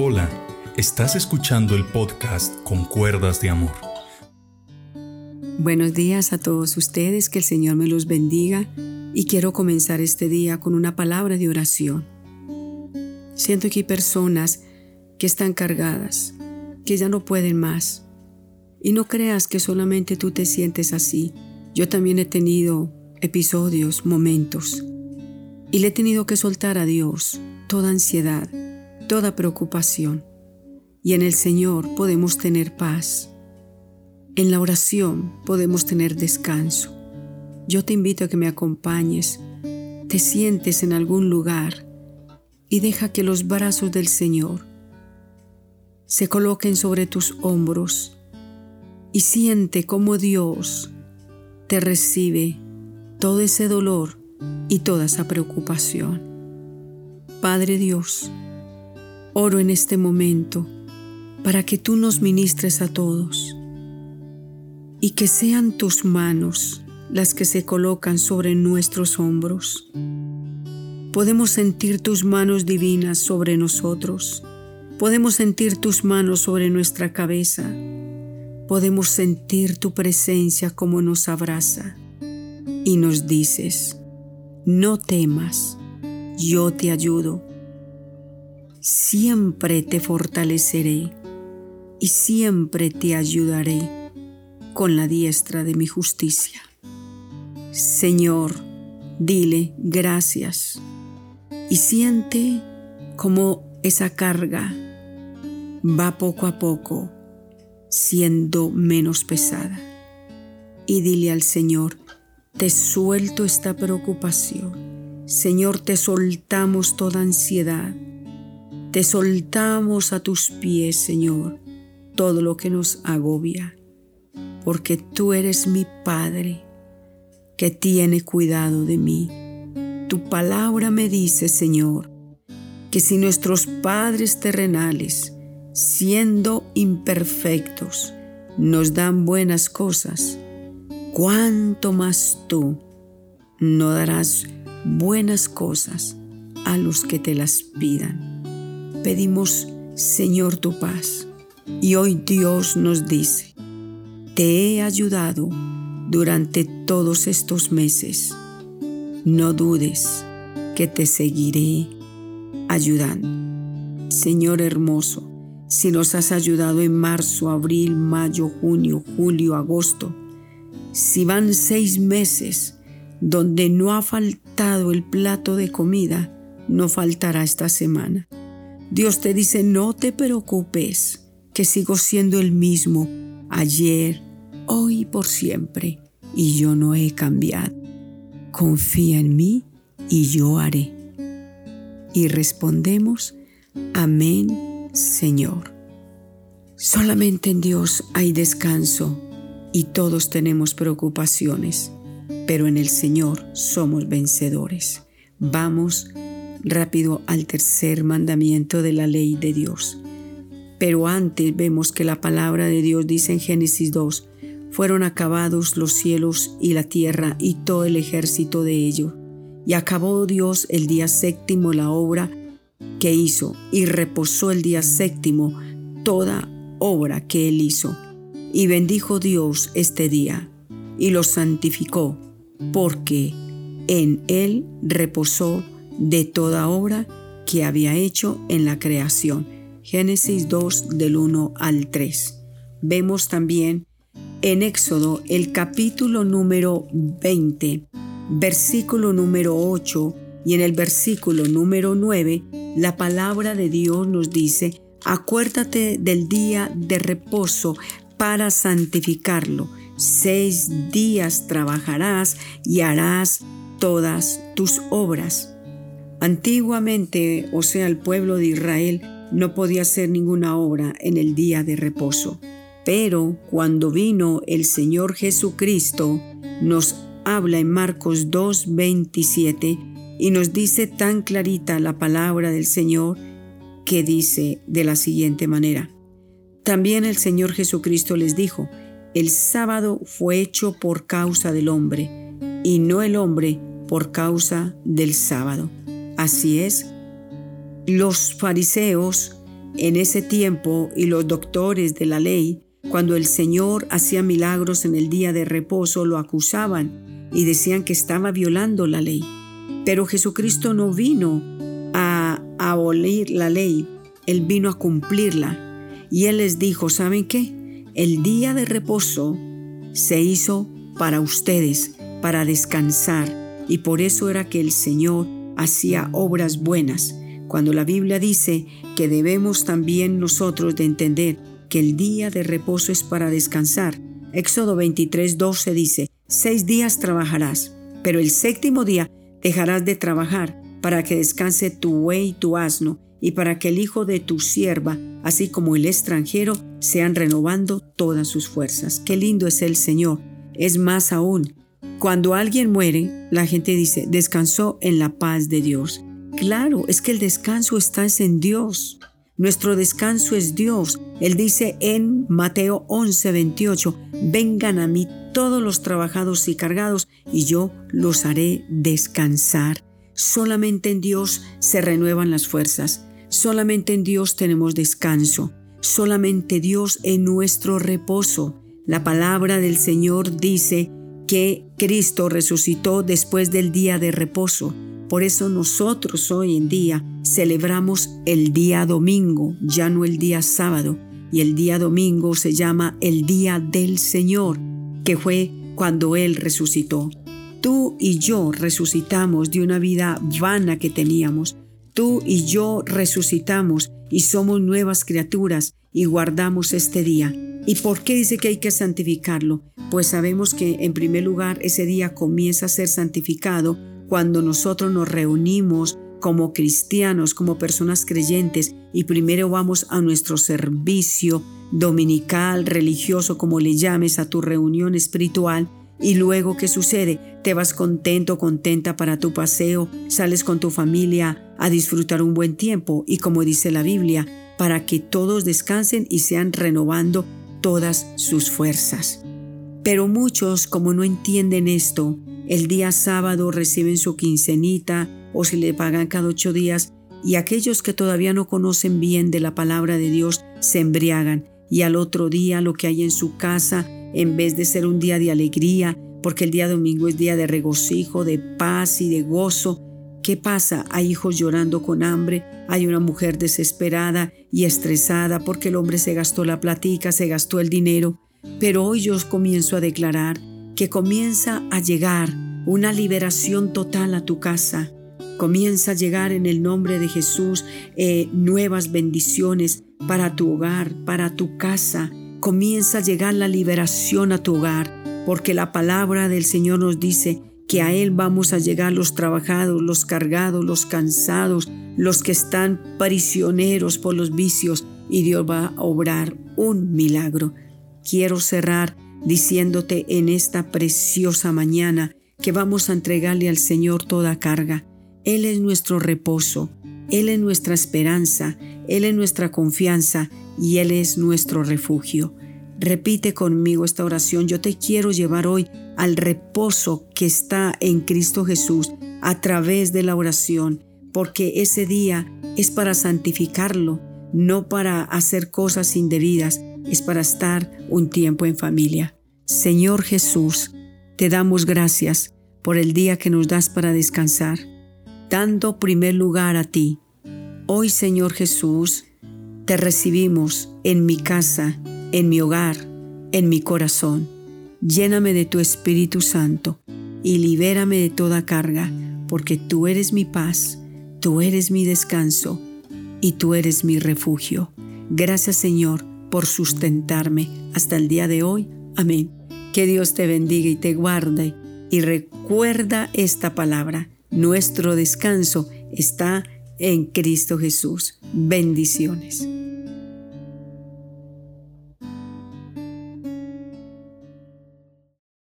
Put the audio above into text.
Hola, estás escuchando el podcast Con Cuerdas de Amor. Buenos días a todos ustedes, que el Señor me los bendiga y quiero comenzar este día con una palabra de oración. Siento que hay personas que están cargadas, que ya no pueden más. Y no creas que solamente tú te sientes así. Yo también he tenido episodios, momentos, y le he tenido que soltar a Dios toda ansiedad, toda preocupación. Y en el Señor podemos tener paz. En la oración podemos tener descanso. Yo te invito a que me acompañes, te sientes en algún lugar y deja que los brazos del Señor se coloquen sobre tus hombros y siente cómo Dios te recibe todo ese dolor y toda esa preocupación. Padre Dios, oro en este momento para que tú nos ministres a todos y que sean tus manos las que se colocan sobre nuestros hombros. Podemos sentir tus manos divinas sobre nosotros. Podemos sentir tus manos sobre nuestra cabeza. Podemos sentir tu presencia como nos abraza y nos dices, no temas, yo te ayudo. Siempre te fortaleceré y siempre te ayudaré con la diestra de mi justicia. Señor, dile gracias y siente como esa carga va poco a poco siendo menos pesada. Y dile al Señor, te suelto esta preocupación. Señor, te soltamos toda ansiedad. Te soltamos a tus pies, Señor, todo lo que nos agobia, porque tú eres mi Padre que tiene cuidado de mí. Tu palabra me dice, Señor, que si nuestros padres terrenales, siendo imperfectos, nos dan buenas cosas, cuánto más tú no darás buenas cosas a los que te las pidan. Pedimos, Señor, tu paz. Y hoy Dios nos dice, te he ayudado durante todos estos meses. No dudes que te seguiré ayudando. Señor hermoso, si nos has ayudado en marzo, abril, mayo, junio, julio, agosto, si van seis meses donde no ha faltado el plato de comida, no faltará esta semana. Dios te dice, no te preocupes, que sigo siendo el mismo ayer, hoy y por siempre, y yo no he cambiado. Confía en mí y yo haré. Y respondemos, amén, Señor. Solamente en Dios hay descanso y todos tenemos preocupaciones, pero en el Señor somos vencedores. Vamos rápido al tercer mandamiento de la ley de Dios. Pero antes vemos que la palabra de Dios dice en Génesis 2, fueron acabados los cielos y la tierra y todo el ejército de ellos. Y acabó Dios el día séptimo la obra que hizo, y reposó el día séptimo toda obra que él hizo. Y bendijo Dios este día, y lo santificó, porque en él reposó de toda obra que había hecho en la creación. Génesis 2 del 1 al 3. Vemos también en Éxodo el capítulo número 20, versículo número 8 y en el versículo número 9, la palabra de Dios nos dice, acuérdate del día de reposo para santificarlo. Seis días trabajarás y harás todas tus obras. Antiguamente, o sea, el pueblo de Israel no podía hacer ninguna obra en el día de reposo. Pero cuando vino el Señor Jesucristo, nos habla en Marcos 2:27 y nos dice tan clarita la palabra del Señor que dice de la siguiente manera. También el Señor Jesucristo les dijo, el sábado fue hecho por causa del hombre y no el hombre por causa del sábado. Así es, los fariseos en ese tiempo y los doctores de la ley, cuando el Señor hacía milagros en el día de reposo, lo acusaban y decían que estaba violando la ley. Pero Jesucristo no vino a abolir la ley, Él vino a cumplirla. Y Él les dijo, ¿saben qué? El día de reposo se hizo para ustedes, para descansar, y por eso era que el Señor hacía obras buenas. Cuando la Biblia dice que debemos también nosotros de entender que el día de reposo es para descansar. Éxodo 23, 12 dice, seis días trabajarás, pero el séptimo día dejarás de trabajar para que descanse tu buey y tu asno, y para que el hijo de tu sierva, así como el extranjero, sean renovando todas sus fuerzas. Qué lindo es el Señor. Es más aún, cuando alguien muere, la gente dice, descansó en la paz de Dios. Claro, es que el descanso está en Dios. Nuestro descanso es Dios. Él dice en Mateo 11, 28, vengan a mí todos los trabajados y cargados, y yo los haré descansar. Solamente en Dios se renuevan las fuerzas. Solamente en Dios tenemos descanso. Solamente Dios en nuestro reposo. La palabra del Señor dice que Cristo resucitó después del día de reposo. Por eso nosotros hoy en día celebramos el día domingo, ya no el día sábado. Y el día domingo se llama el día del Señor, que fue cuando Él resucitó. Tú y yo resucitamos de una vida vana que teníamos. Tú y yo resucitamos y somos nuevas criaturas y guardamos este día. ¿Y por qué dice que hay que santificarlo? Pues sabemos que en primer lugar ese día comienza a ser santificado cuando nosotros nos reunimos como cristianos, como personas creyentes, y primero vamos a nuestro servicio dominical, religioso, como le llames, a tu reunión espiritual, y luego, ¿qué sucede? Te vas contento, contenta para tu paseo, sales con tu familia a disfrutar un buen tiempo y como dice la Biblia, para que todos descansen y sean renovando todas sus fuerzas. Pero muchos, como no entienden esto, el día sábado reciben su quincenita o si le pagan cada ocho días y aquellos que todavía no conocen bien de la palabra de Dios se embriagan y al otro día lo que hay en su casa, en vez de ser un día de alegría, porque el día domingo es día de regocijo, de paz y de gozo, ¿qué pasa? Hay hijos llorando con hambre, hay una mujer desesperada y estresada porque el hombre se gastó la platica, se gastó el dinero, pero hoy yo comienzo a declarar que comienza a llegar una liberación total a tu casa. Comienza a llegar en el nombre de Jesús eh, nuevas bendiciones para tu hogar, para tu casa. Comienza a llegar la liberación a tu hogar, porque la palabra del Señor nos dice que a Él vamos a llegar los trabajados, los cargados, los cansados, los que están prisioneros por los vicios, y Dios va a obrar un milagro. Quiero cerrar diciéndote en esta preciosa mañana que vamos a entregarle al Señor toda carga. Él es nuestro reposo, Él es nuestra esperanza, Él es nuestra confianza y Él es nuestro refugio. Repite conmigo esta oración. Yo te quiero llevar hoy al reposo que está en Cristo Jesús a través de la oración, porque ese día es para santificarlo, no para hacer cosas indebidas, es para estar un tiempo en familia. Señor Jesús, te damos gracias por el día que nos das para descansar, dando primer lugar a ti. Hoy, Señor Jesús, te recibimos en mi casa, en mi hogar, en mi corazón. Lléname de tu Espíritu Santo y libérame de toda carga, porque tú eres mi paz, tú eres mi descanso y tú eres mi refugio. Gracias Señor por sustentarme hasta el día de hoy. Amén. Que Dios te bendiga y te guarde. Y recuerda esta palabra. Nuestro descanso está en Cristo Jesús. Bendiciones.